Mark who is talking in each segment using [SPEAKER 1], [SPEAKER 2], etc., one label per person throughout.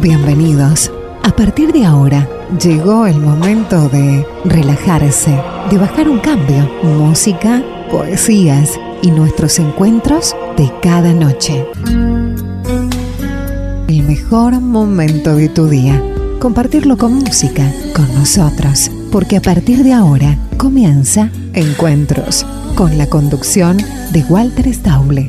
[SPEAKER 1] Bienvenidos. A partir de ahora, llegó el momento de relajarse, de bajar un cambio. Música, poesías y nuestros encuentros de cada noche. El mejor momento de tu día. Compartirlo con música, con nosotros. Porque a partir de ahora comienza Encuentros, con la conducción de Walter Stauble.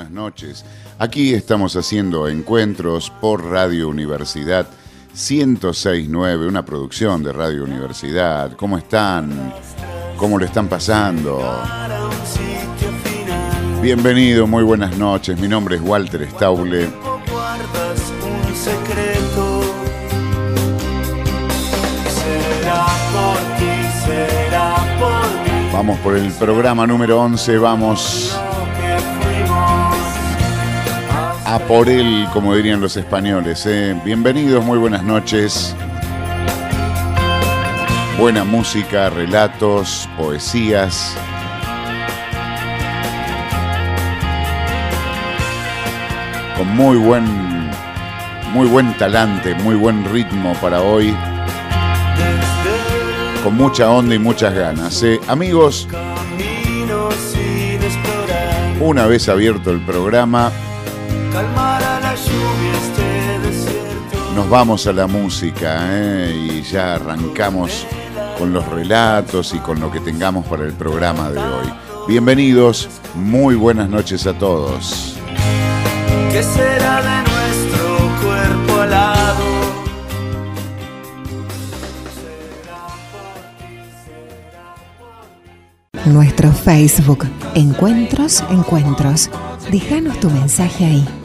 [SPEAKER 2] Buenas noches. Aquí estamos haciendo encuentros por Radio Universidad 1069, una producción de Radio Universidad. ¿Cómo están? ¿Cómo le están pasando? Bienvenido, muy buenas noches. Mi nombre es Walter Stauble. Vamos por el programa número 11, vamos a por él, como dirían los españoles. ¿eh? Bienvenidos, muy buenas noches. Buena música, relatos, poesías. Con muy buen, muy buen talante, muy buen ritmo para hoy. Con mucha onda y muchas ganas. ¿eh? Amigos, una vez abierto el programa, este Nos vamos a la música ¿eh? y ya arrancamos con los relatos y con lo que tengamos para el programa de hoy. Bienvenidos, muy buenas noches a todos. ¿Qué será de nuestro cuerpo alado?
[SPEAKER 1] Nuestro Facebook, Encuentros, Encuentros. Déjanos tu mensaje ahí.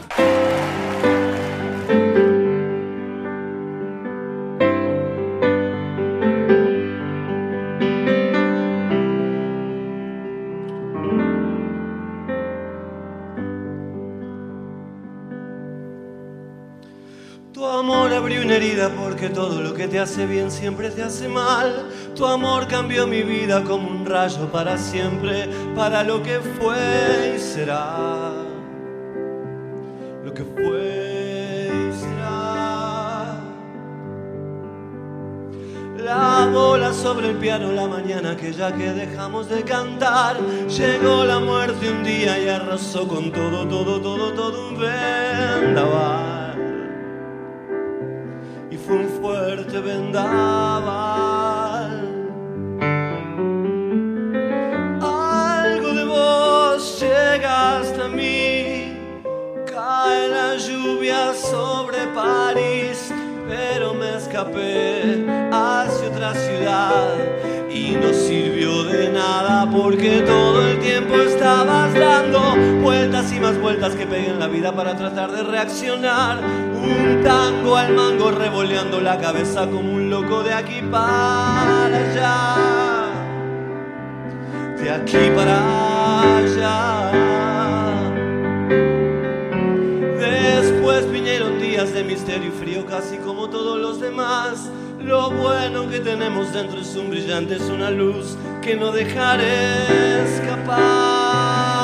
[SPEAKER 3] Hace bien siempre te hace mal. Tu amor cambió mi vida como un rayo para siempre, para lo que fue y será. Lo que fue y será. La bola sobre el piano la mañana que ya que dejamos de cantar. Llegó la muerte un día y arrasó con todo, todo, todo, todo un vendaval Algo de vos llega hasta mí, cae la lluvia sobre París, pero me escapé hacia otra ciudad y no sirvió de nada porque todo el tiempo estabas dando vueltas y más vueltas que peguen la vida para tratar de reaccionar. Un tango al mango revoleando la cabeza como un loco de aquí para allá. De aquí para allá. Después vinieron días de misterio y frío casi como todos los demás lo bueno que tenemos dentro es un brillante, es una luz que no dejaré escapar.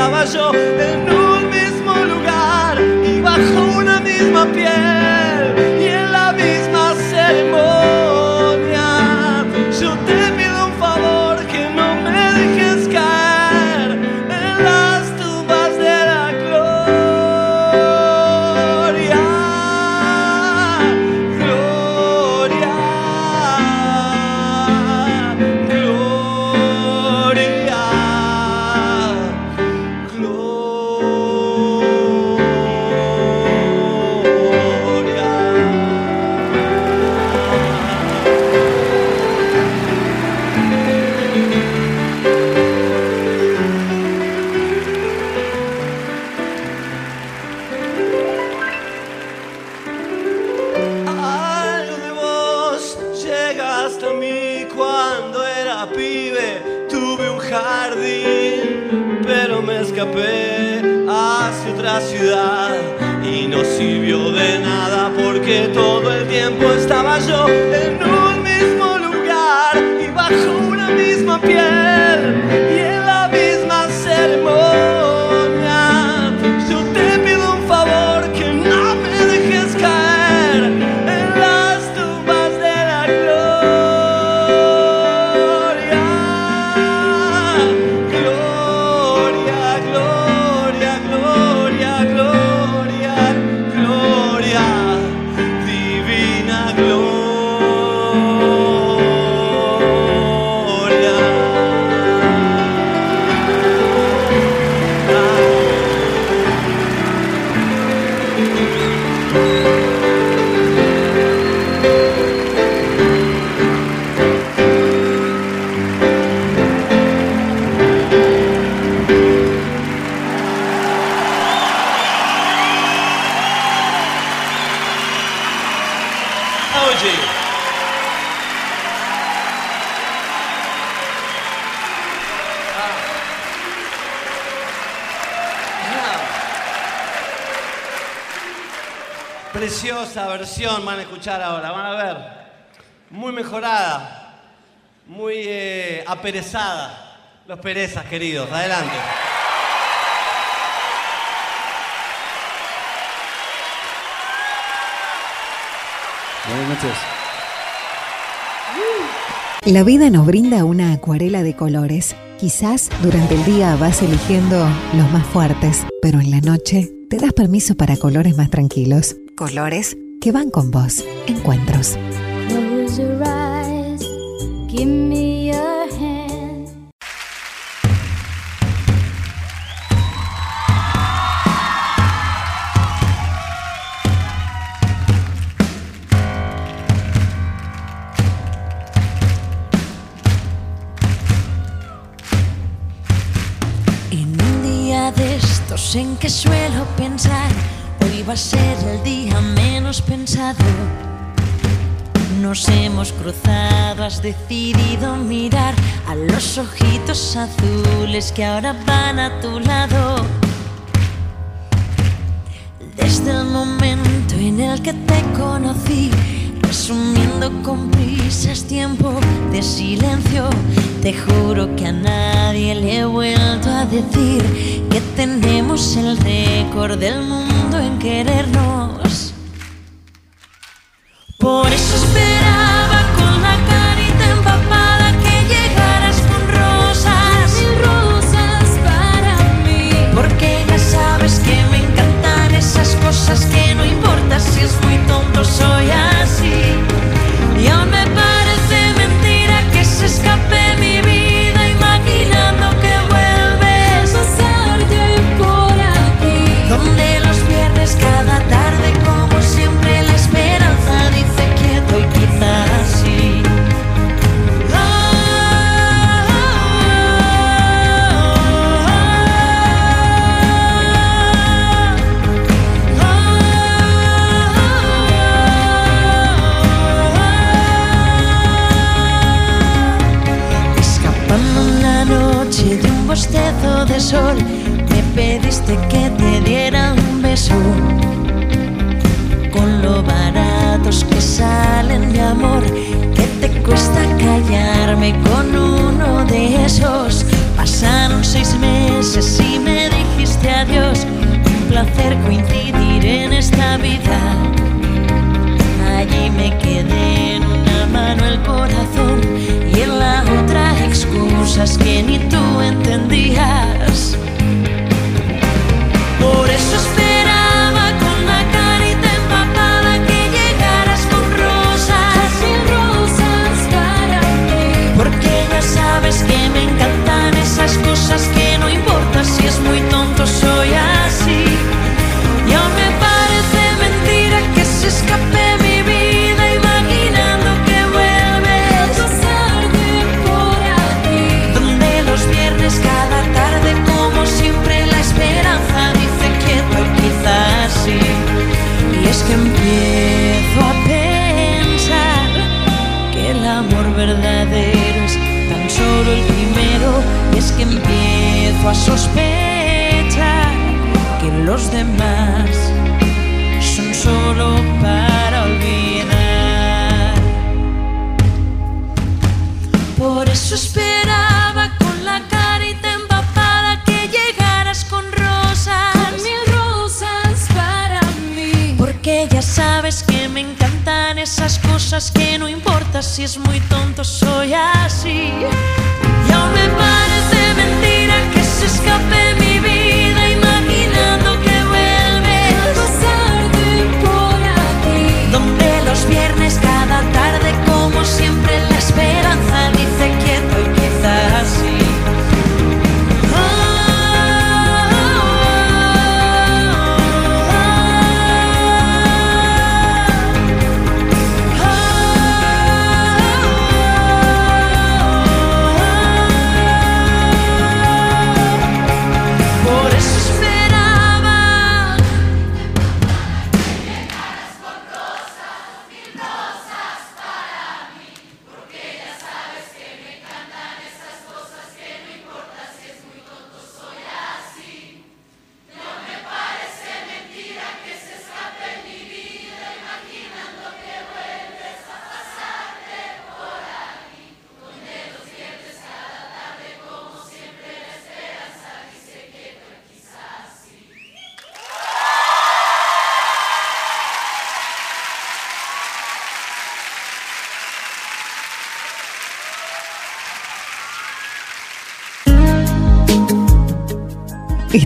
[SPEAKER 3] Estaba yo en un mismo lugar y bajo una misma piel
[SPEAKER 4] Preciosa versión van a escuchar ahora, van a ver. Muy mejorada, muy eh, aperezada. Los perezas, queridos. Adelante.
[SPEAKER 5] Buenas noches.
[SPEAKER 1] La vida nos brinda una acuarela de colores. Quizás durante el día vas eligiendo los más fuertes, pero en la noche te das permiso para colores más tranquilos. Colores que van con vos. Encuentros.
[SPEAKER 6] En un día de estos en que suelo pensar, va a ser el día menos pensado. Nos hemos cruzado, has decidido mirar a los ojitos azules que ahora van a tu lado. Desde el momento en el que te conocí, resumiendo con prisas tiempo de silencio, te juro que a nadie le he vuelto a decir que tenemos el récord del mundo en querernos. Por eso esperaba con la carita empapada que llegaras con rosas.
[SPEAKER 7] Mil rosas para mí.
[SPEAKER 6] Porque ya sabes que me encantan esas cosas que es muy tonto, soy así.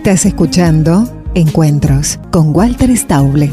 [SPEAKER 1] Estás escuchando Encuentros con Walter Stauble.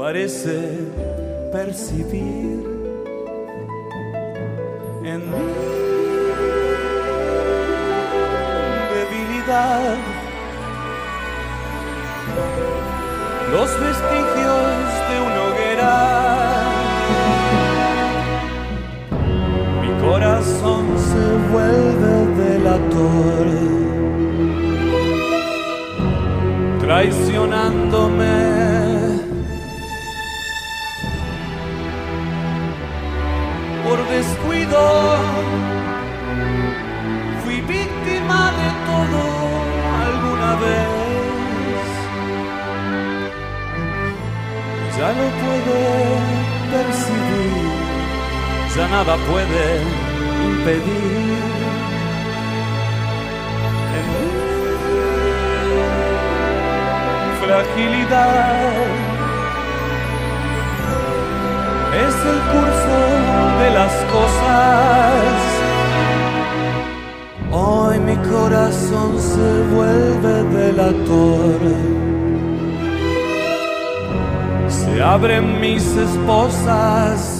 [SPEAKER 8] parece percibir. el curso de las cosas. Hoy mi corazón se vuelve delator. Se abren mis esposas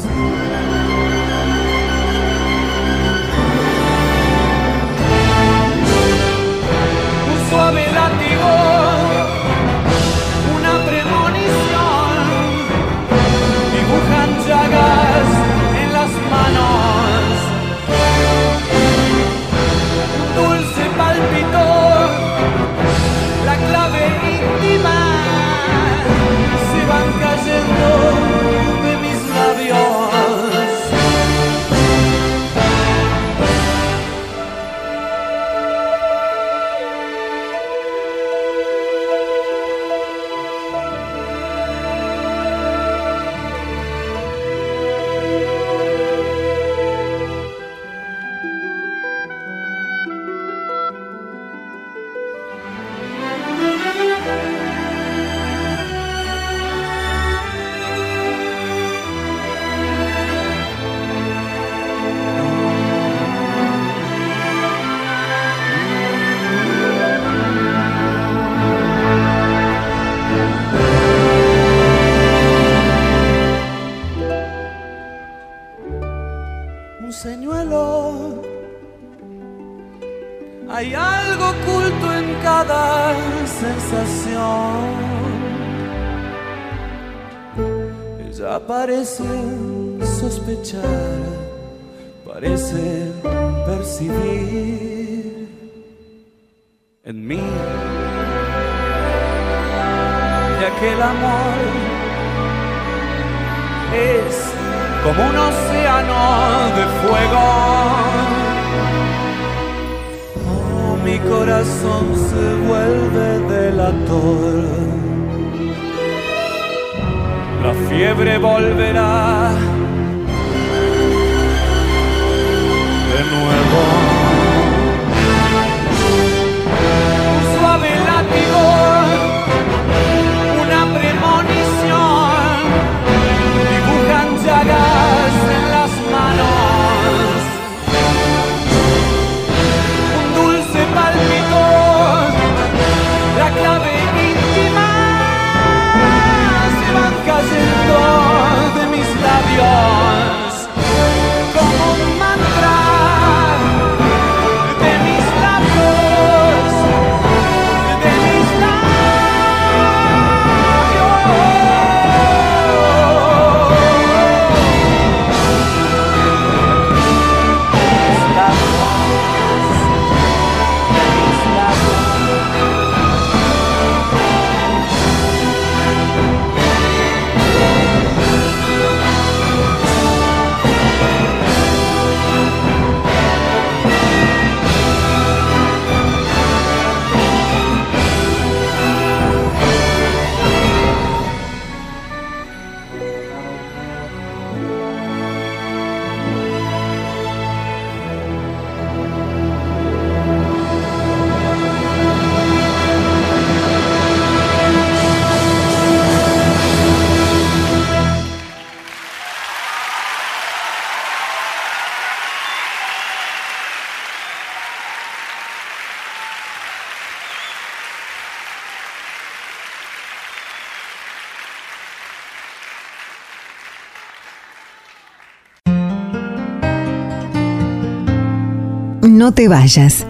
[SPEAKER 1] No te vayas.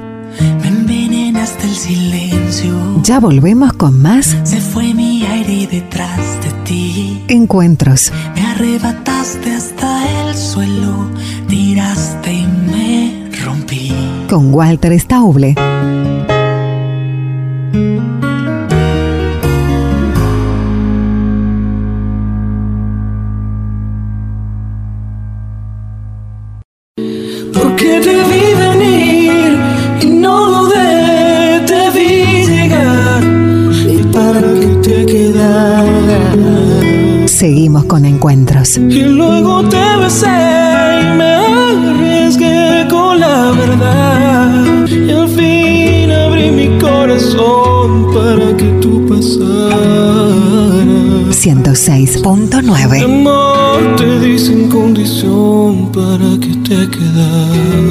[SPEAKER 9] Me envenenaste el silencio.
[SPEAKER 1] Ya volvemos con más
[SPEAKER 9] Se fue mi aire detrás de ti.
[SPEAKER 1] encuentros.
[SPEAKER 9] Me arrebataste hasta el suelo. Tiraste y me rompí.
[SPEAKER 1] con Walter Stauble. Seguimos con encuentros.
[SPEAKER 10] Y luego te besé y me arriesgué con la verdad. Y al fin abrí mi corazón para que tú pasaras.
[SPEAKER 1] 106.9.
[SPEAKER 10] Amor te di sin condición para que te quedaras.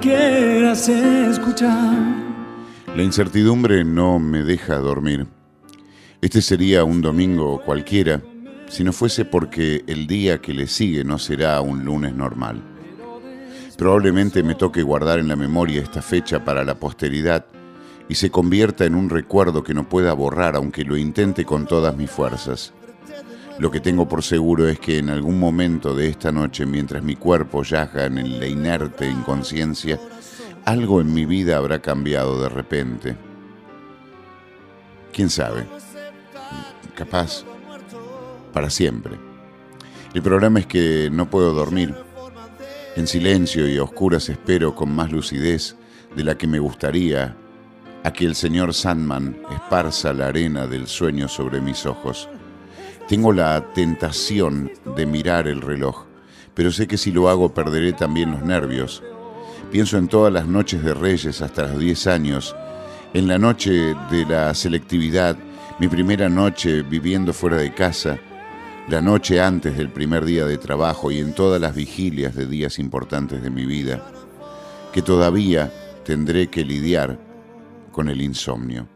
[SPEAKER 10] Quieras escuchar?
[SPEAKER 2] La incertidumbre no me deja dormir. Este sería un domingo cualquiera si no fuese porque el día que le sigue no será un lunes normal. Probablemente me toque guardar en la memoria esta fecha para la posteridad y se convierta en un recuerdo que no pueda borrar aunque lo intente con todas mis fuerzas. Lo que tengo por seguro es que en algún momento de esta noche, mientras mi cuerpo yaja en la inerte inconsciencia, algo en mi vida habrá cambiado de repente. ¿Quién sabe? Capaz para siempre. El problema es que no puedo dormir. En silencio y a oscuras espero con más lucidez de la que me gustaría a que el señor Sandman esparza la arena del sueño sobre mis ojos. Tengo la tentación de mirar el reloj, pero sé que si lo hago perderé también los nervios. Pienso en todas las noches de Reyes hasta los 10 años, en la noche de la selectividad, mi primera noche viviendo fuera de casa, la noche antes del primer día de trabajo y en todas las vigilias de días importantes de mi vida, que todavía tendré que lidiar con el insomnio.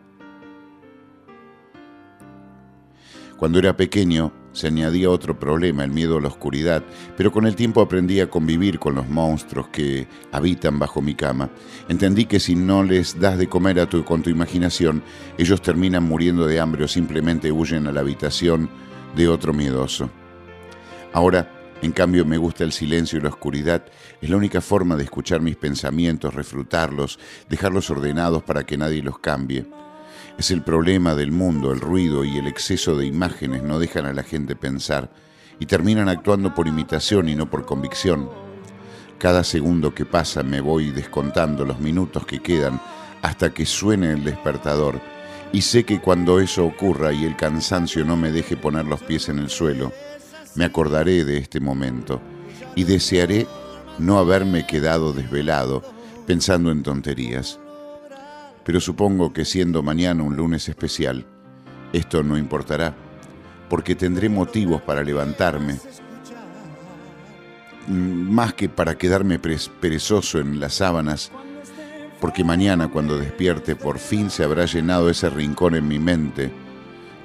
[SPEAKER 2] Cuando era pequeño se añadía otro problema, el miedo a la oscuridad, pero con el tiempo aprendí a convivir con los monstruos que habitan bajo mi cama. Entendí que si no les das de comer a tu, con tu imaginación, ellos terminan muriendo de hambre o simplemente huyen a la habitación de otro miedoso. Ahora, en cambio, me gusta el silencio y la oscuridad. Es la única forma de escuchar mis pensamientos, refrutarlos, dejarlos ordenados para que nadie los cambie. Es el problema del mundo, el ruido y el exceso de imágenes no dejan a la gente pensar y terminan actuando por imitación y no por convicción. Cada segundo que pasa me voy descontando los minutos que quedan hasta que suene el despertador y sé que cuando eso ocurra y el cansancio no me deje poner los pies en el suelo, me acordaré de este momento y desearé no haberme quedado desvelado pensando en tonterías pero supongo que siendo mañana un lunes especial, esto no importará, porque tendré motivos para levantarme, mm, más que para quedarme perezoso en las sábanas, porque mañana cuando despierte por fin se habrá llenado ese rincón en mi mente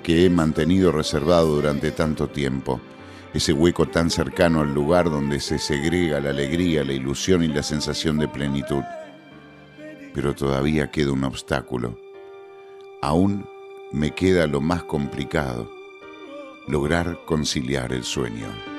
[SPEAKER 2] que he mantenido reservado durante tanto tiempo, ese hueco tan cercano al lugar donde se segrega la alegría, la ilusión y la sensación de plenitud pero todavía queda un obstáculo. Aún me queda lo más complicado, lograr conciliar el sueño.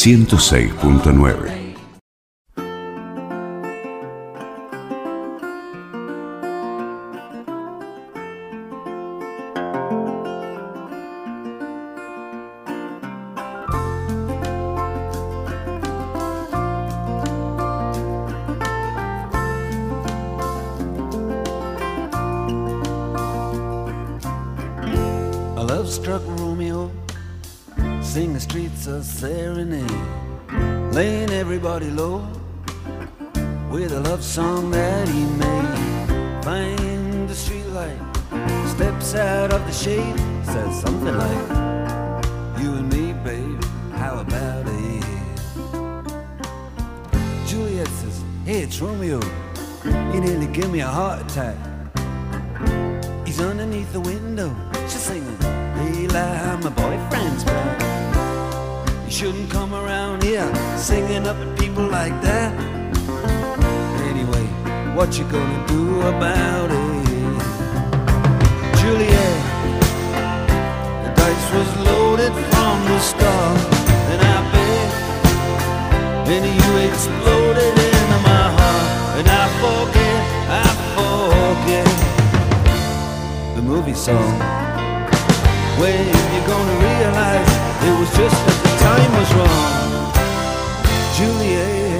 [SPEAKER 11] 106.9
[SPEAKER 4] the steps out of the shade, says something like, You and me, babe, how about it? Juliet says, Hey, it's Romeo, you nearly give me a heart attack. He's underneath the window. She's singing, Eli, my boyfriend's back. You shouldn't come around here singing up at people like that. Anyway, what you gonna do about it? Juliet, the dice was loaded from the start. And I bet then you exploded into my heart. And I forget, I forget the movie song. When you're gonna realize it was just that the time was wrong, Juliet.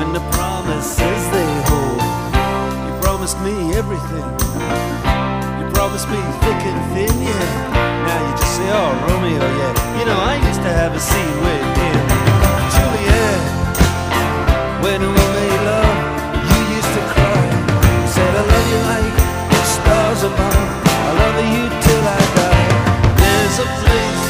[SPEAKER 4] and the promises they hold. You promised me everything. You promised me thick and thin, yeah. Now you just say, oh, Romeo, yeah. You know, I used to have a scene with him. Juliet, when we made love, you used to cry. You said, I love you like the stars above. I love you till I die. There's a place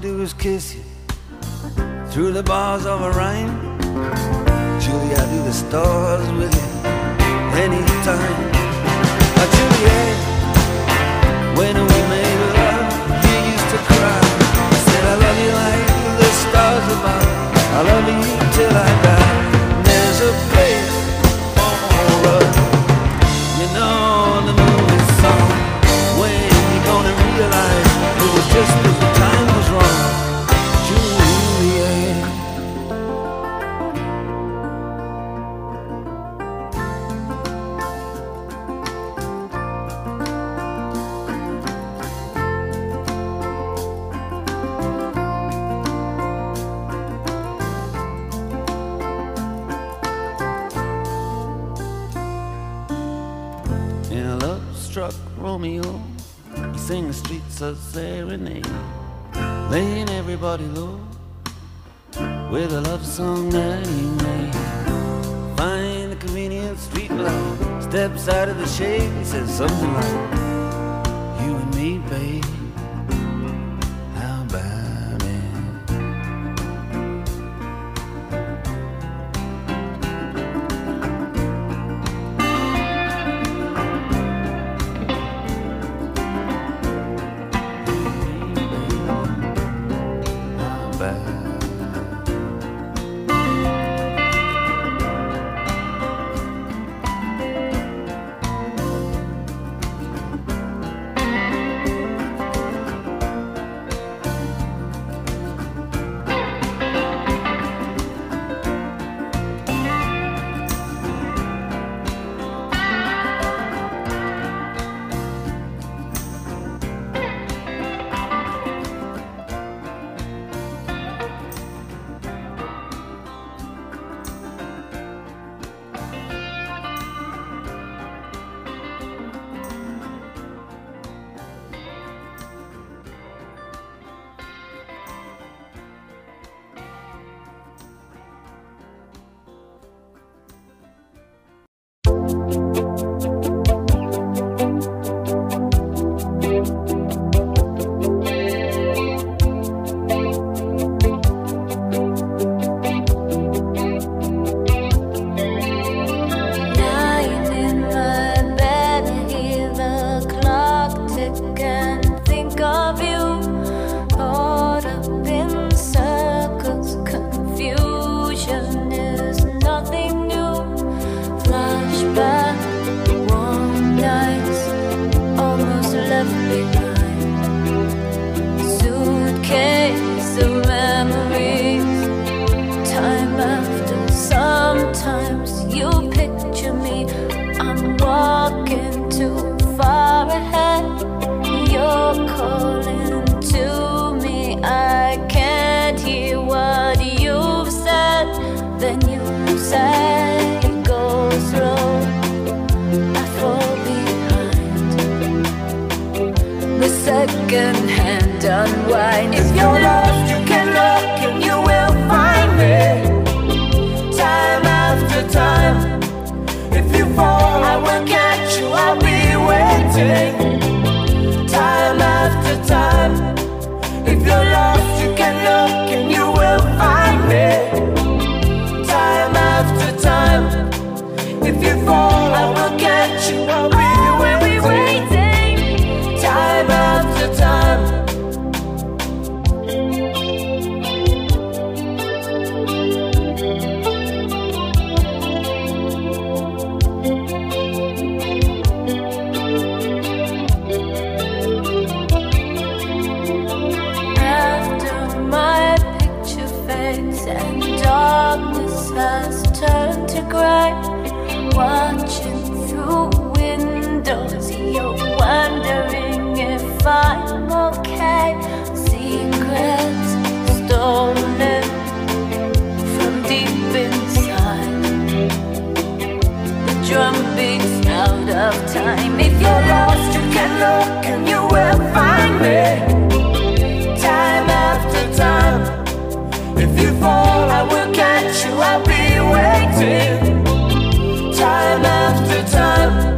[SPEAKER 7] do is kiss you through the bars of a rhyme. Julie, I do the stars with you anytime. Uh, Juliet, when we made love, you used to cry. I said I love you like the stars above. I love you till I die. Laying everybody low with a love song that he made. Find a convenient street light, steps out of the shade, he says something like, 拜。If you're I'm
[SPEAKER 12] okay. Secrets stolen from deep inside. The drum beats out of time. If you're lost, you can look and you will find me. Time after time. If you fall, I will catch you. I'll be waiting. Time after time.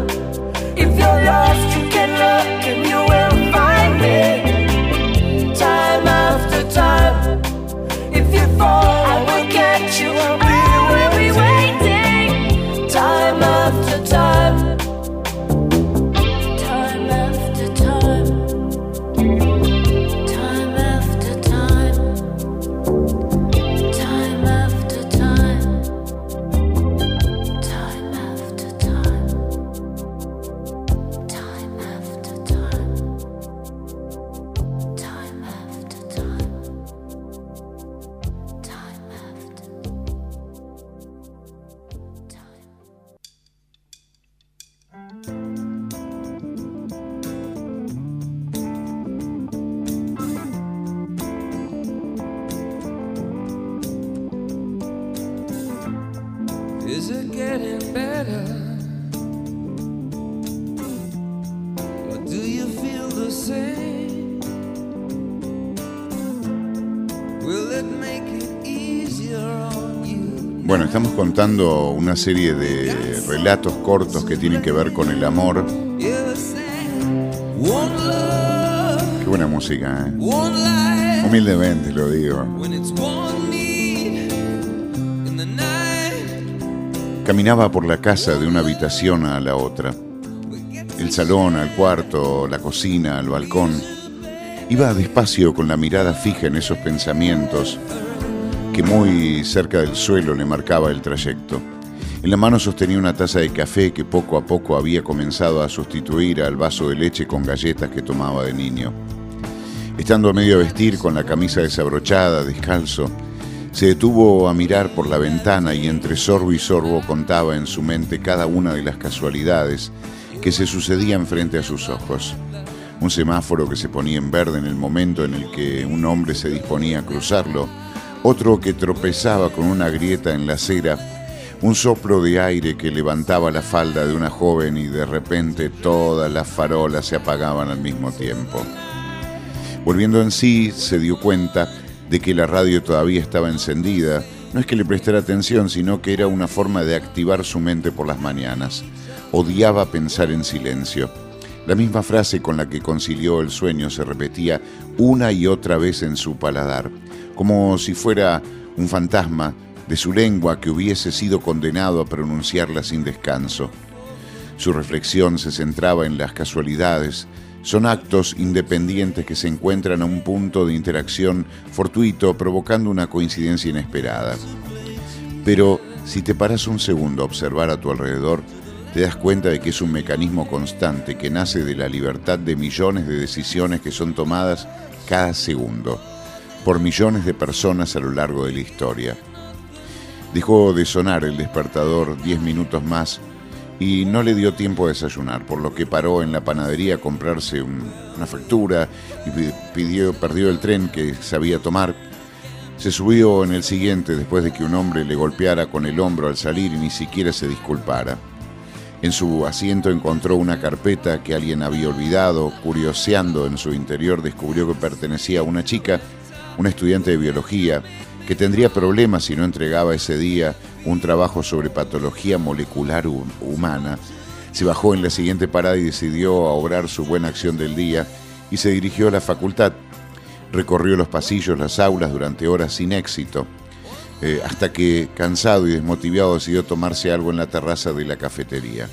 [SPEAKER 2] Estamos contando una serie de relatos cortos que tienen que ver con el amor. Qué buena música, ¿eh? Humildemente lo digo. Caminaba por la casa de una habitación a la otra. El salón, al cuarto, la cocina, al balcón. Iba despacio con la mirada fija en esos pensamientos que muy cerca del suelo le marcaba el trayecto. En la mano sostenía una taza de café que poco a poco había comenzado a sustituir al vaso de leche con galletas que tomaba de niño. Estando a medio vestir con la camisa desabrochada, descalzo, se detuvo a mirar por la ventana y entre sorbo y sorbo contaba en su mente cada una de las casualidades que se sucedían frente a sus ojos. Un semáforo que se ponía en verde en el momento en el que un hombre se disponía a cruzarlo, otro que tropezaba con una grieta en la acera, un soplo de aire que levantaba la falda de una joven y de repente todas las farolas se apagaban al mismo tiempo. Volviendo en sí, se dio cuenta de que la radio todavía estaba encendida. No es que le prestara atención, sino que era una forma de activar su mente por las mañanas. Odiaba pensar en silencio. La misma frase con la que concilió el sueño se repetía una y otra vez en su paladar, como si fuera un fantasma de su lengua que hubiese sido condenado a pronunciarla sin descanso. Su reflexión se centraba en las casualidades. Son actos independientes que se encuentran a un punto de interacción fortuito provocando una coincidencia inesperada. Pero si te paras un segundo a observar a tu alrededor, te das cuenta de que es un mecanismo constante que nace de la libertad de millones de decisiones que son tomadas cada segundo por millones de personas a lo largo de la historia. Dejó de sonar el despertador diez minutos más y no le dio tiempo a desayunar, por lo que paró en la panadería a comprarse un- una factura y perdió el tren que sabía tomar. Se subió en el siguiente después de que un hombre le golpeara con el hombro al salir y ni siquiera se disculpara. En su asiento encontró una carpeta que alguien había olvidado. Curioseando en su interior descubrió que pertenecía a una chica, una estudiante de biología, que tendría problemas si no entregaba ese día un trabajo sobre patología molecular hu- humana. Se bajó en la siguiente parada y decidió obrar su buena acción del día y se dirigió a la facultad. Recorrió los pasillos, las aulas durante horas sin éxito eh, hasta que, cansado y desmotivado, decidió tomarse algo en la terraza de la cafetería.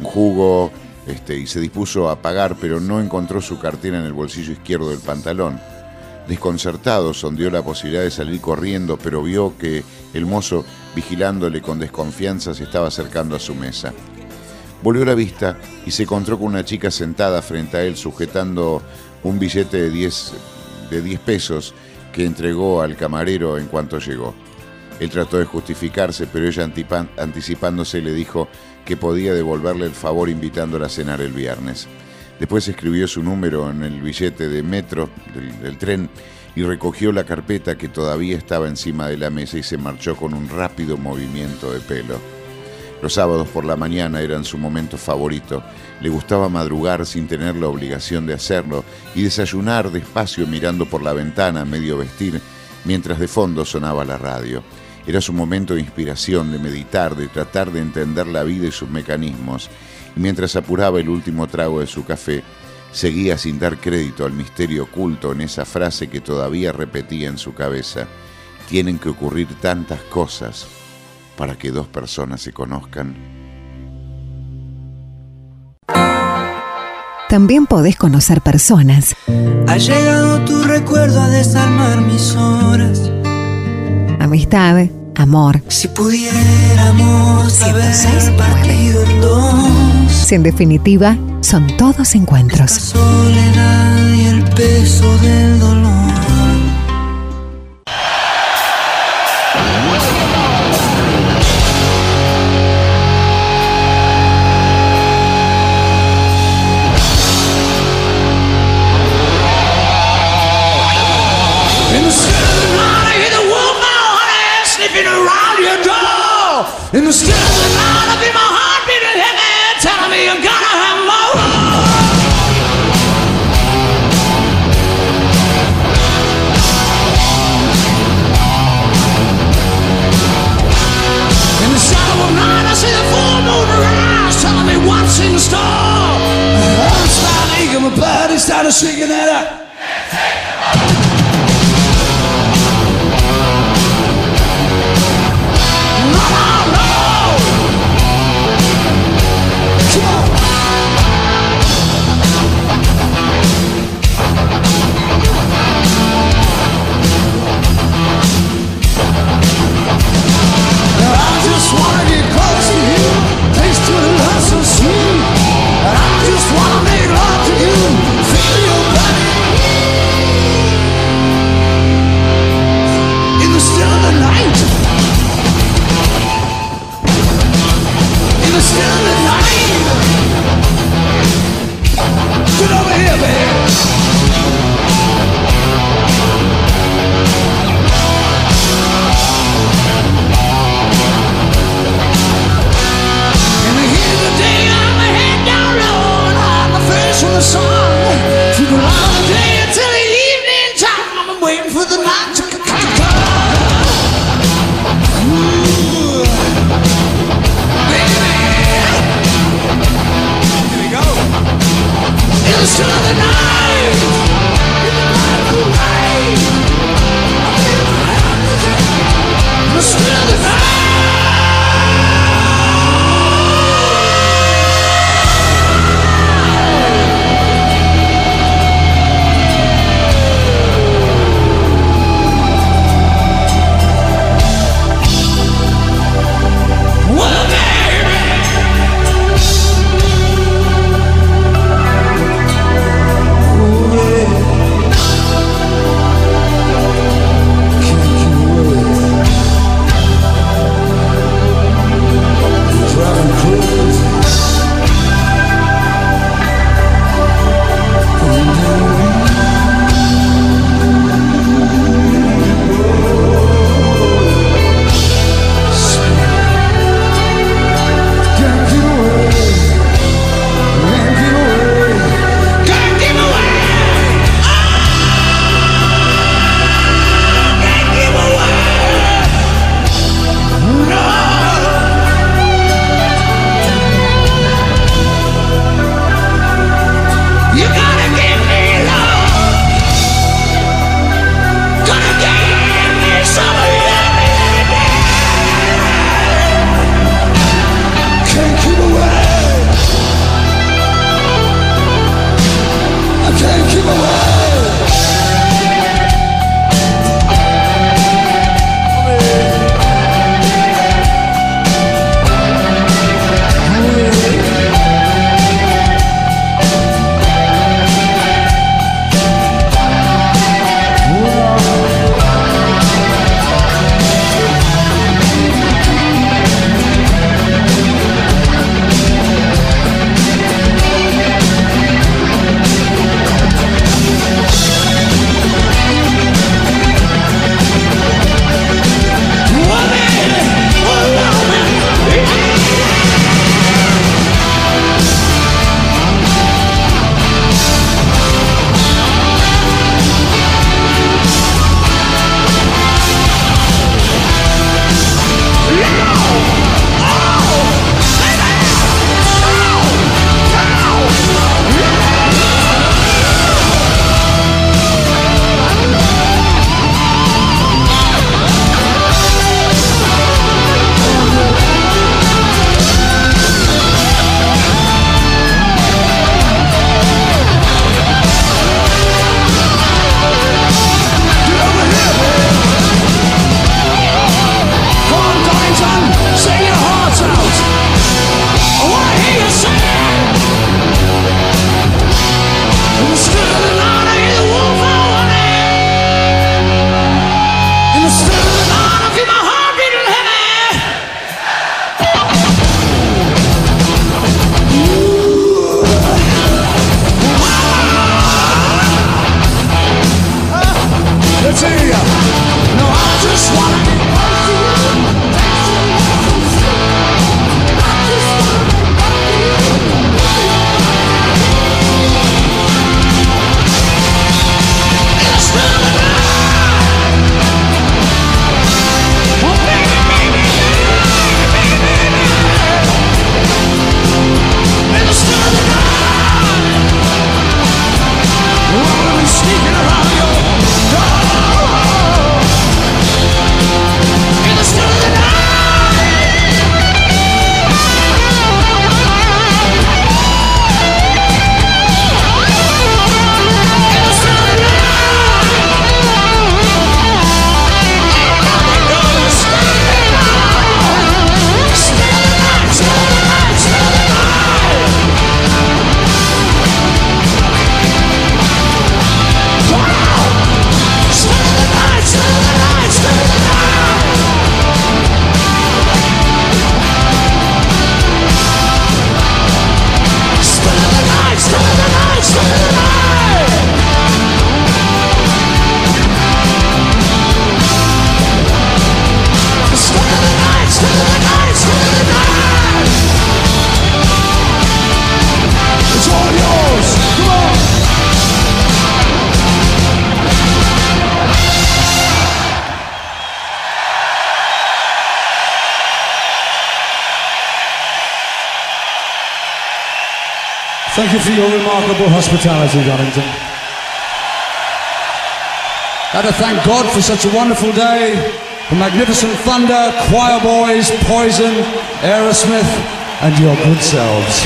[SPEAKER 2] Un jugo, este, y se dispuso a pagar, pero no encontró su cartera en el bolsillo izquierdo del pantalón. Desconcertado, sondeó la posibilidad de salir corriendo, pero vio que el mozo, vigilándole con desconfianza, se estaba acercando a su mesa. Volvió la vista y se encontró con una chica sentada frente a él sujetando un billete de 10, de 10 pesos que entregó al camarero en cuanto llegó. Él trató de justificarse, pero ella anticipándose le dijo que podía devolverle el favor invitándola a cenar el viernes. Después escribió su número en el billete de metro del, del tren y recogió la carpeta que todavía estaba encima de la mesa y se marchó con un rápido movimiento de pelo. Los sábados por la mañana eran su momento favorito. Le gustaba madrugar sin tener la obligación de hacerlo y desayunar despacio mirando por la ventana, medio vestir, mientras de fondo sonaba la radio. Era su momento de inspiración, de meditar, de tratar de entender la vida y sus mecanismos. Y mientras apuraba el último trago de su café, seguía sin dar crédito al misterio oculto en esa frase que todavía repetía en su cabeza. Tienen que ocurrir tantas cosas para que dos personas se conozcan.
[SPEAKER 1] También podés conocer personas
[SPEAKER 9] Ha llegado tu recuerdo a desarmar mis horas.
[SPEAKER 1] Amistad, amor.
[SPEAKER 9] Si pudiéramos haber
[SPEAKER 1] 106.9.
[SPEAKER 9] partido en dos.
[SPEAKER 1] Si en definitiva son todos encuentros.
[SPEAKER 9] soledad y el peso del dolor.
[SPEAKER 4] And still the night I
[SPEAKER 13] feel my heart beating heavy Telling me I'm gonna have more In the shadow of night I see the full moon rise Telling me what's in
[SPEAKER 5] store my body's room remarkable hospitality, Donington. Got to thank God for such a wonderful day. The magnificent thunder, choir boys, poison, Aerosmith, and your good selves.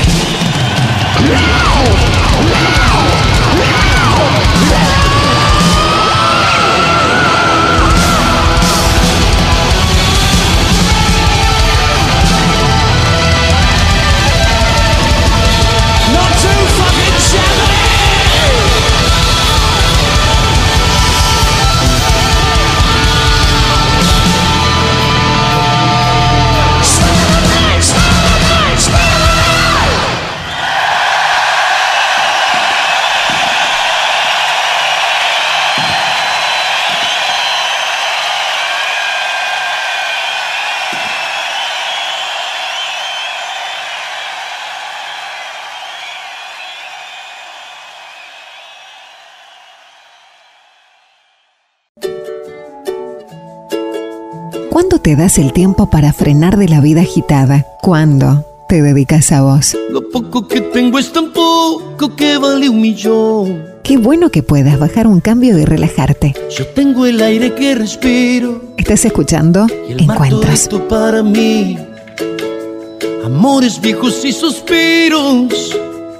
[SPEAKER 1] ¿Cuándo te das el tiempo para frenar de la vida agitada? ¿Cuándo te dedicas a vos?
[SPEAKER 4] Lo poco que tengo es tan poco que vale un millón.
[SPEAKER 1] Qué bueno que puedas bajar un cambio y relajarte.
[SPEAKER 4] Yo tengo el aire que respiro
[SPEAKER 1] Estás escuchando
[SPEAKER 4] y el
[SPEAKER 1] Encuentros.
[SPEAKER 4] para mí. Amores viejos y suspiros.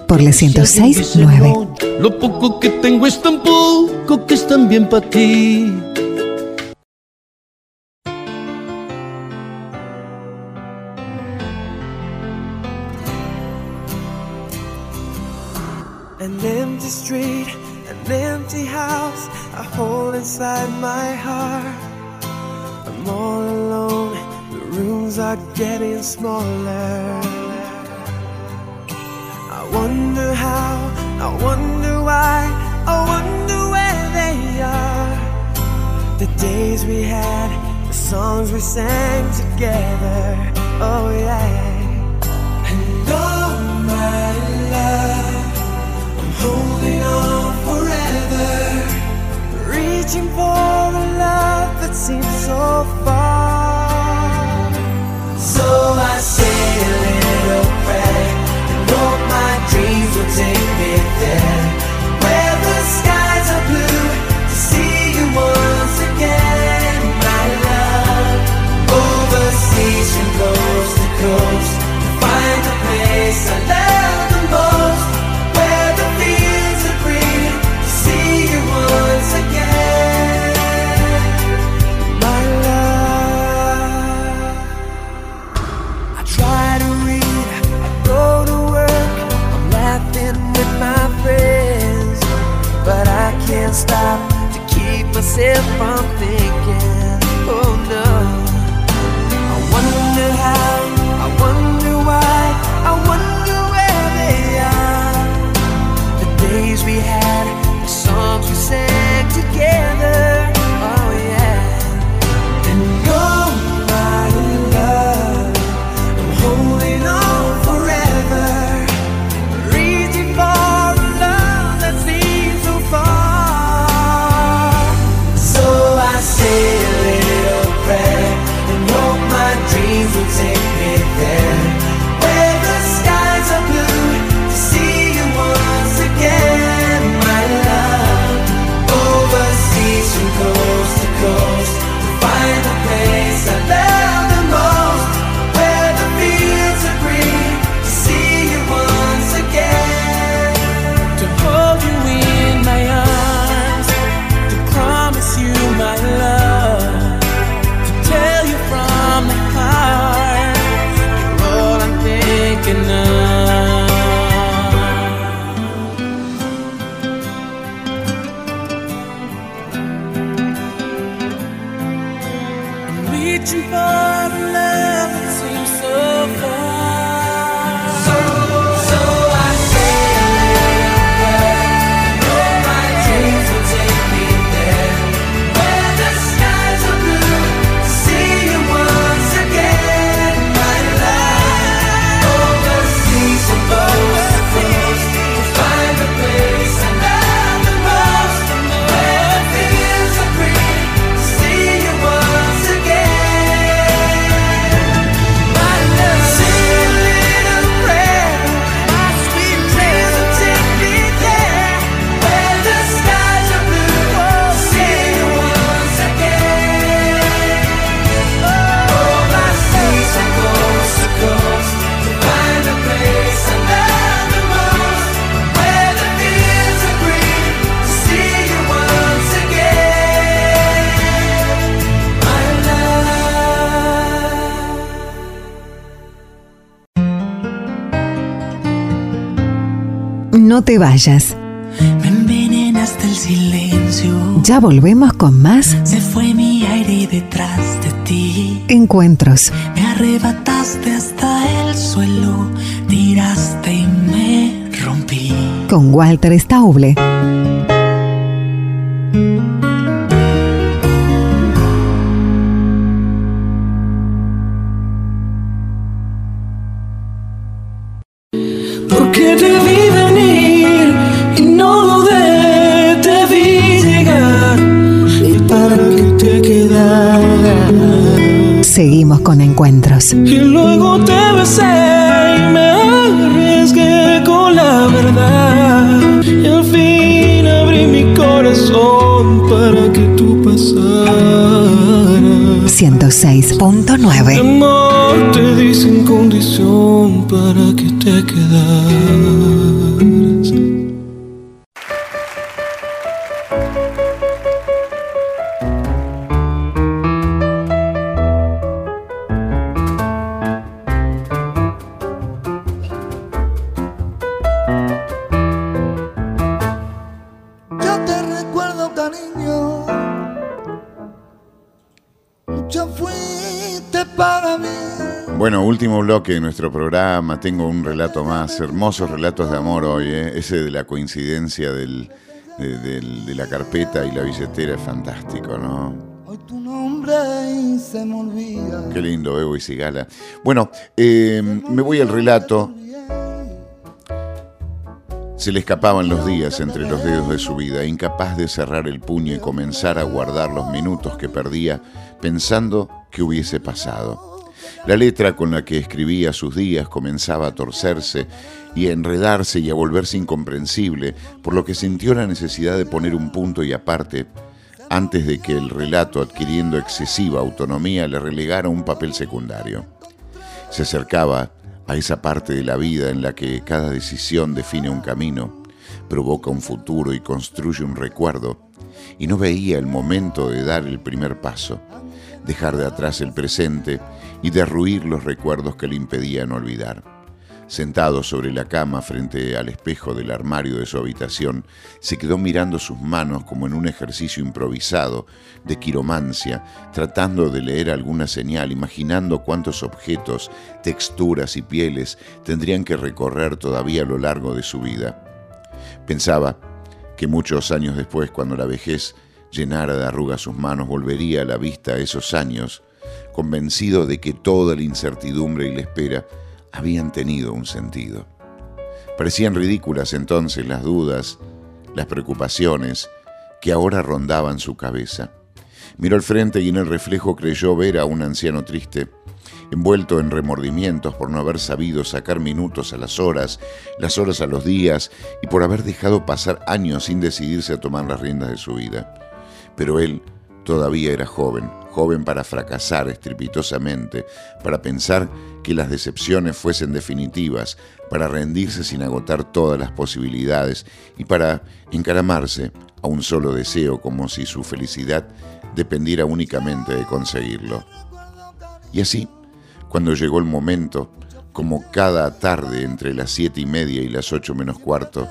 [SPEAKER 1] por la
[SPEAKER 4] Si alguien dice
[SPEAKER 1] 1069.
[SPEAKER 4] no, Lo poco que tengo es tan poco que es tan bien para ti.
[SPEAKER 11] Inside my heart. I'm all alone, the rooms are getting smaller. I wonder how, I wonder why, I wonder where they are. The days we had, the songs we sang together. Oh, yeah. And oh, my love. I'm holding reaching for a love that seems so far. So I say a little prayer and hope my dreams will take me there, where the skies are blue to see you once again, my love. Overseas coast to coast, to find the place I love stop to keep from
[SPEAKER 1] te vayas.
[SPEAKER 9] Me envenenaste el silencio.
[SPEAKER 1] Ya volvemos con más
[SPEAKER 9] Se fue mi aire detrás de ti.
[SPEAKER 1] encuentros.
[SPEAKER 9] Me arrebataste hasta el suelo. Tiraste y me rompí.
[SPEAKER 1] Con Walter Stauble. Seguimos con encuentros.
[SPEAKER 4] Y luego te besé y me arriesgué con la verdad. Y al fin abrí mi corazón para que tú pasaras.
[SPEAKER 1] 106.9.
[SPEAKER 4] Amor, te di sin condición para que te quedaras.
[SPEAKER 2] Bloque de nuestro programa. Tengo un relato más. Hermosos relatos de amor hoy. ¿eh? Ese de la coincidencia del, de, la carpeta y la billetera es fantástico, ¿no?
[SPEAKER 10] Hoy tu nombre se me olvida.
[SPEAKER 2] Qué lindo, Evo y Sigala. Bueno, eh, me voy al relato. Se le escapaban los días entre los dedos de su vida, incapaz de cerrar el puño y comenzar a guardar los minutos que perdía pensando que hubiese pasado. La letra con la que escribía sus días comenzaba a torcerse y a enredarse y a volverse incomprensible, por lo que sintió la necesidad de poner un punto y aparte antes de que el relato, adquiriendo excesiva autonomía, le relegara un papel secundario. Se acercaba a esa parte de la vida en la que cada decisión define un camino, provoca un futuro y construye un recuerdo, y no veía el momento de dar el primer paso, dejar de atrás el presente y derruir los recuerdos que le impedían olvidar. Sentado sobre la cama frente al espejo del armario de su habitación, se quedó mirando sus manos como en un ejercicio improvisado de quiromancia, tratando de leer alguna señal, imaginando cuántos objetos, texturas y pieles tendrían que recorrer todavía a lo largo de su vida. Pensaba que muchos años después, cuando la vejez llenara de arrugas sus manos, volvería a la vista a esos años, convencido de que toda la incertidumbre y la espera habían tenido un sentido. Parecían ridículas entonces las dudas, las preocupaciones que ahora rondaban su cabeza. Miró al frente y en el reflejo creyó ver a un anciano triste, envuelto en remordimientos por no haber sabido sacar minutos a las horas, las horas a los días y por haber dejado pasar años sin decidirse a tomar las riendas de su vida. Pero él todavía era joven, joven para fracasar estrepitosamente, para pensar que las decepciones fuesen definitivas, para rendirse sin agotar todas las posibilidades y para encaramarse a un solo deseo como si su felicidad dependiera únicamente de conseguirlo. Y así, cuando llegó el momento, como cada tarde entre las siete y media y las ocho menos cuarto,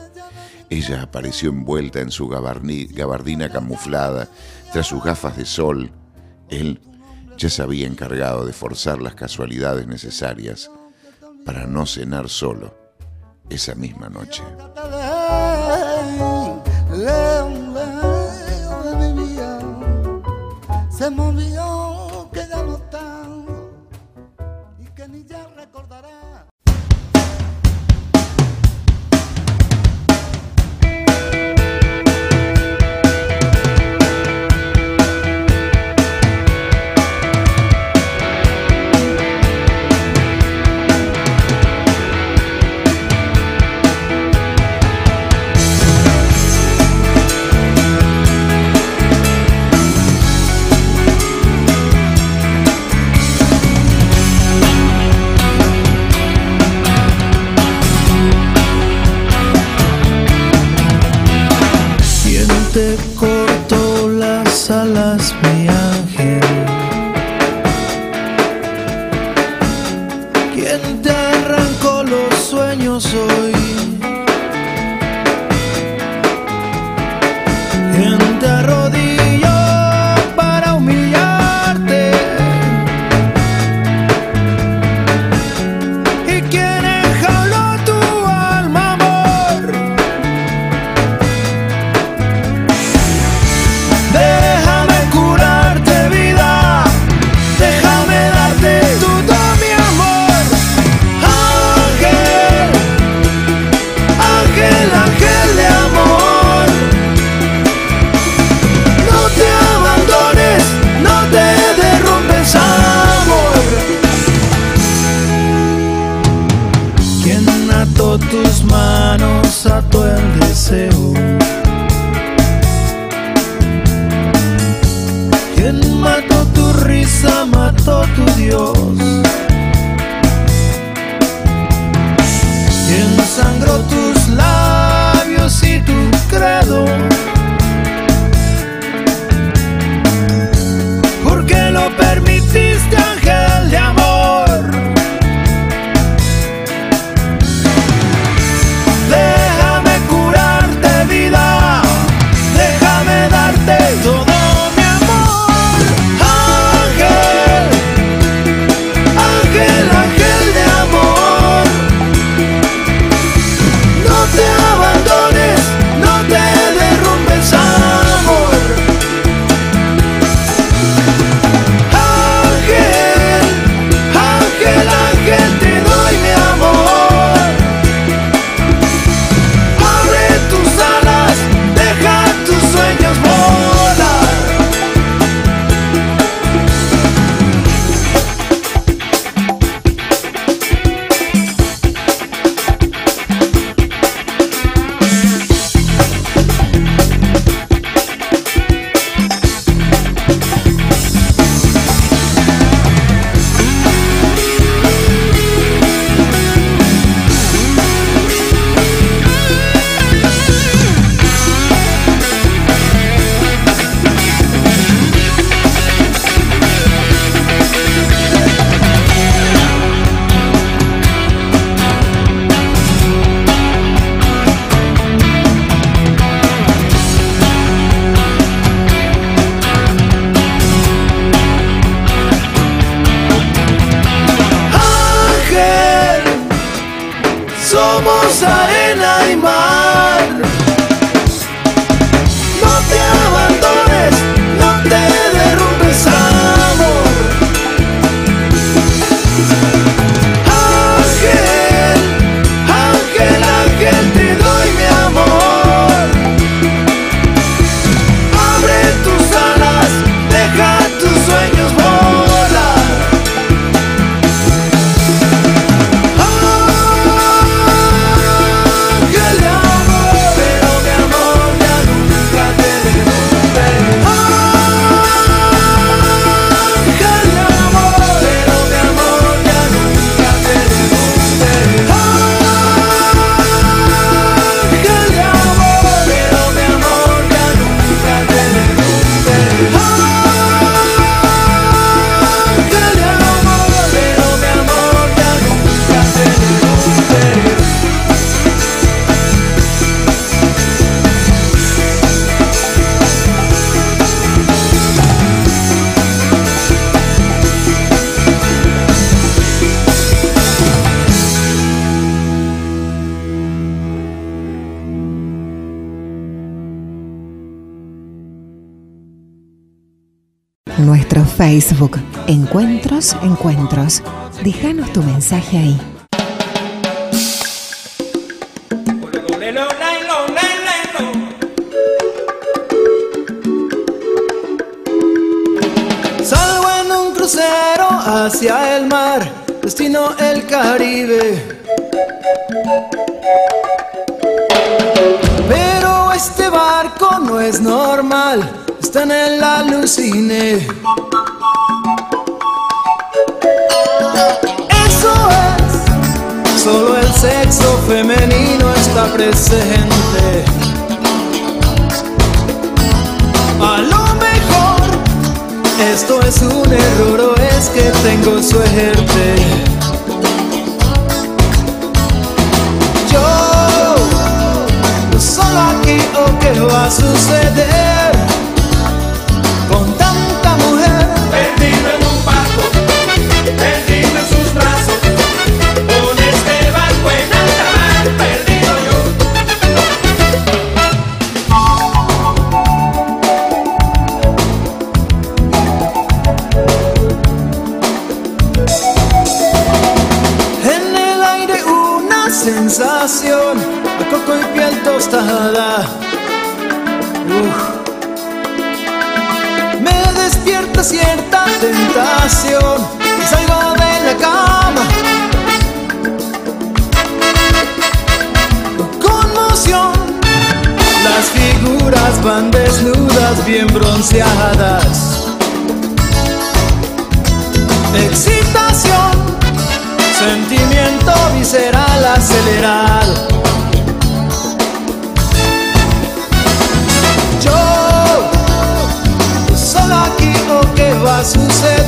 [SPEAKER 2] ella apareció envuelta en su gabardina camuflada, tras sus gafas de sol. Él ya se había encargado de forzar las casualidades necesarias para no cenar solo esa misma noche.
[SPEAKER 10] Se me
[SPEAKER 1] Facebook. Encuentros, encuentros. Déjanos tu mensaje ahí.
[SPEAKER 10] Salgo en un crucero hacia el mar, destino el Caribe. Pero este barco no es normal gusta en el alucine. Eso es, solo el sexo femenino está presente. A lo mejor, esto es un error o es que tengo suerte. Yo, solo aquí o qué va a suceder. Van desnudas, bien bronceadas.
[SPEAKER 14] Excitación, sentimiento visceral acelerado. Yo, solo aquí lo que va a suceder.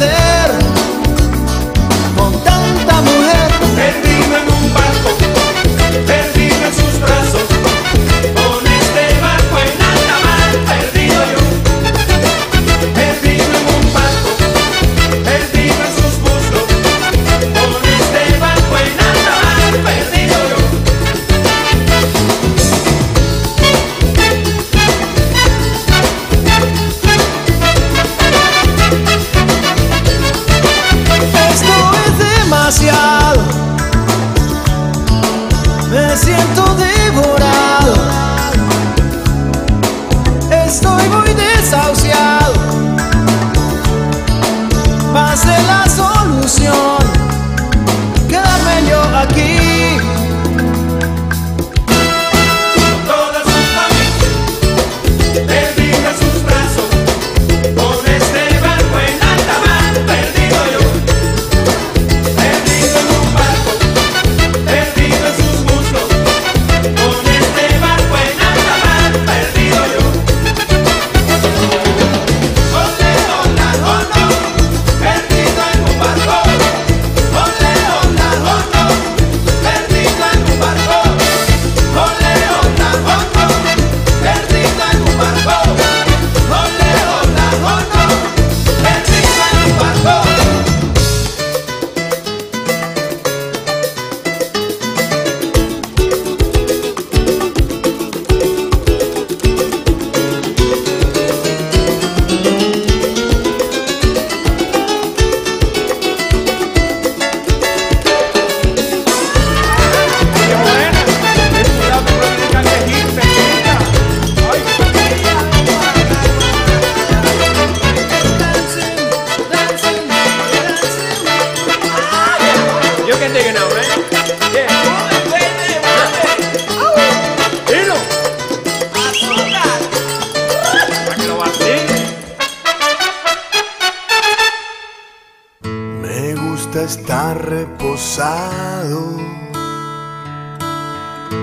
[SPEAKER 14] Gusta estar reposado.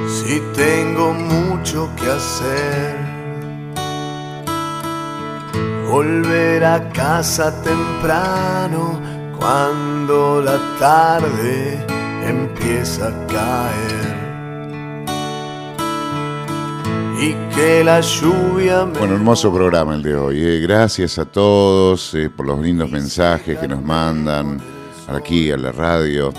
[SPEAKER 14] Si tengo mucho que hacer. Volver a casa temprano cuando la tarde empieza a caer. Y que la lluvia me
[SPEAKER 2] Bueno, hermoso programa el de hoy. eh. Gracias a todos eh, por los lindos mensajes que nos mandan aquí a la radio.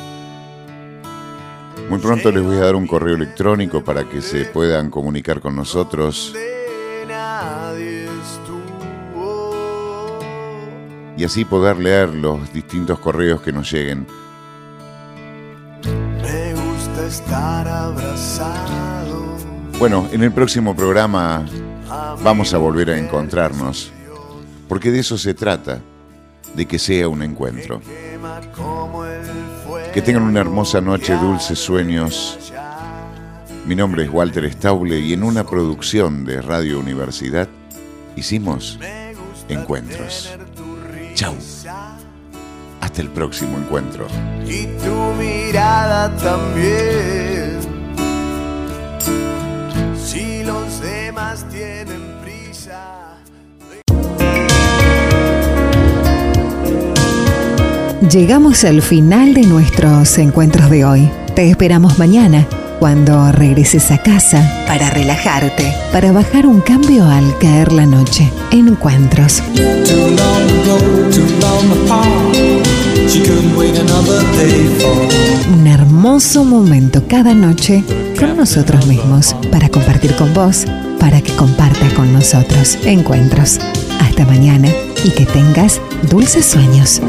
[SPEAKER 2] Muy pronto les voy a dar un correo electrónico para que se puedan comunicar con nosotros y así poder leer los distintos correos que nos lleguen.
[SPEAKER 14] Me gusta estar abrazado.
[SPEAKER 2] Bueno, en el próximo programa vamos a volver a encontrarnos, porque de eso se trata, de que sea un encuentro. Que tengan una hermosa noche, dulces sueños. Mi nombre es Walter Stauble y en una producción de Radio Universidad hicimos encuentros. Chau. Hasta el próximo encuentro.
[SPEAKER 14] Y tu mirada también.
[SPEAKER 1] Llegamos al final de nuestros encuentros de hoy. Te esperamos mañana cuando regreses a casa para relajarte, para bajar un cambio al caer la noche. Encuentros. Un hermoso momento cada noche con nosotros mismos para compartir con vos, para que compartas con nosotros. Encuentros. Hasta mañana y que tengas dulces sueños.